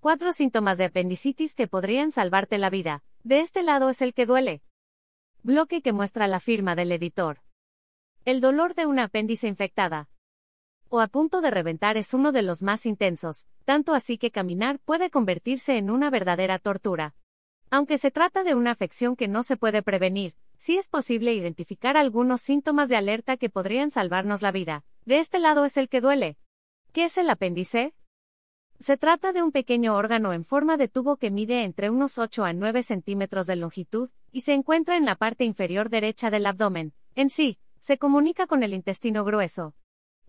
Cuatro síntomas de apendicitis que podrían salvarte la vida. De este lado es el que duele. Bloque que muestra la firma del editor. El dolor de una apéndice infectada o a punto de reventar es uno de los más intensos, tanto así que caminar puede convertirse en una verdadera tortura. Aunque se trata de una afección que no se puede prevenir, sí es posible identificar algunos síntomas de alerta que podrían salvarnos la vida. De este lado es el que duele. ¿Qué es el apéndice? Se trata de un pequeño órgano en forma de tubo que mide entre unos 8 a 9 centímetros de longitud, y se encuentra en la parte inferior derecha del abdomen. En sí, se comunica con el intestino grueso.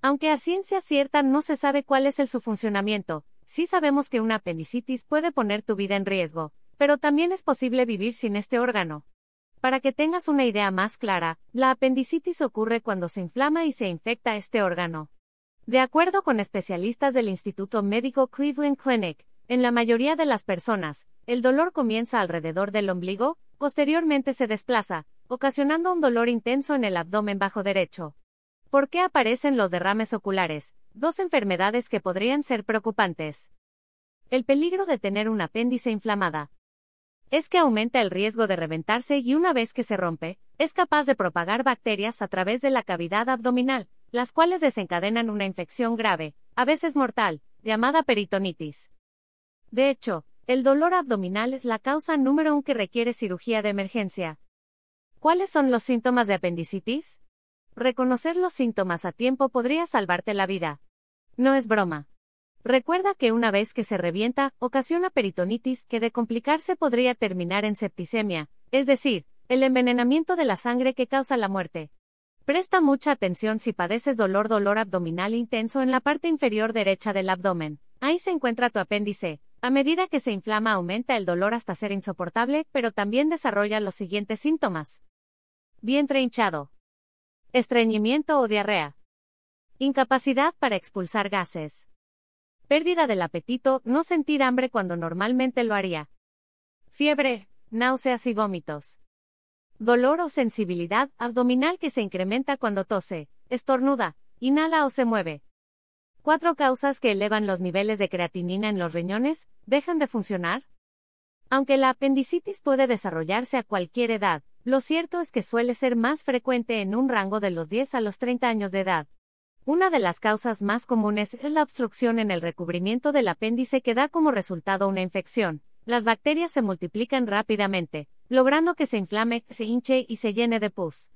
Aunque a ciencia cierta no se sabe cuál es el su funcionamiento, sí sabemos que una apendicitis puede poner tu vida en riesgo, pero también es posible vivir sin este órgano. Para que tengas una idea más clara, la apendicitis ocurre cuando se inflama y se infecta este órgano. De acuerdo con especialistas del Instituto Médico Cleveland Clinic, en la mayoría de las personas, el dolor comienza alrededor del ombligo, posteriormente se desplaza, ocasionando un dolor intenso en el abdomen bajo derecho. ¿Por qué aparecen los derrames oculares? Dos enfermedades que podrían ser preocupantes. El peligro de tener un apéndice inflamada. Es que aumenta el riesgo de reventarse y una vez que se rompe, es capaz de propagar bacterias a través de la cavidad abdominal, las cuales desencadenan una infección grave, a veces mortal, llamada peritonitis. De hecho, el dolor abdominal es la causa número uno que requiere cirugía de emergencia. ¿Cuáles son los síntomas de apendicitis? Reconocer los síntomas a tiempo podría salvarte la vida. No es broma. Recuerda que una vez que se revienta, ocasiona peritonitis que de complicarse podría terminar en septicemia, es decir, el envenenamiento de la sangre que causa la muerte. Presta mucha atención si padeces dolor dolor abdominal intenso en la parte inferior derecha del abdomen. Ahí se encuentra tu apéndice. A medida que se inflama aumenta el dolor hasta ser insoportable, pero también desarrolla los siguientes síntomas. Vientre hinchado. Estreñimiento o diarrea. Incapacidad para expulsar gases. Pérdida del apetito, no sentir hambre cuando normalmente lo haría. Fiebre, náuseas y vómitos. Dolor o sensibilidad abdominal que se incrementa cuando tose, estornuda, inhala o se mueve. Cuatro causas que elevan los niveles de creatinina en los riñones, ¿dejan de funcionar? Aunque la apendicitis puede desarrollarse a cualquier edad, lo cierto es que suele ser más frecuente en un rango de los 10 a los 30 años de edad. Una de las causas más comunes es la obstrucción en el recubrimiento del apéndice que da como resultado una infección. Las bacterias se multiplican rápidamente, logrando que se inflame, se hinche y se llene de pus.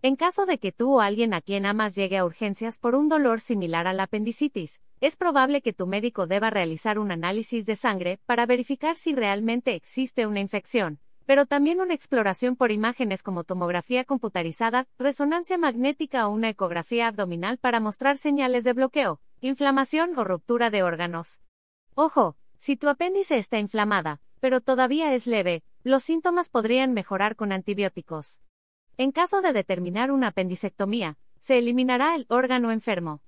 En caso de que tú o alguien a quien amas llegue a urgencias por un dolor similar a la apendicitis, es probable que tu médico deba realizar un análisis de sangre para verificar si realmente existe una infección, pero también una exploración por imágenes como tomografía computarizada, resonancia magnética o una ecografía abdominal para mostrar señales de bloqueo, inflamación o ruptura de órganos. Ojo, si tu apéndice está inflamada, pero todavía es leve, los síntomas podrían mejorar con antibióticos. En caso de determinar una apendicectomía, se eliminará el órgano enfermo.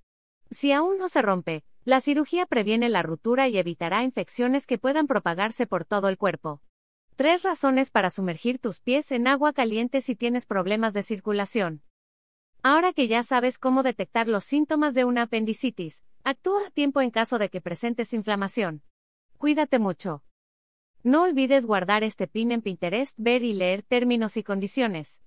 Si aún no se rompe, la cirugía previene la ruptura y evitará infecciones que puedan propagarse por todo el cuerpo. Tres razones para sumergir tus pies en agua caliente si tienes problemas de circulación. Ahora que ya sabes cómo detectar los síntomas de una apendicitis, actúa a tiempo en caso de que presentes inflamación. Cuídate mucho. No olvides guardar este pin en Pinterest, ver y leer términos y condiciones.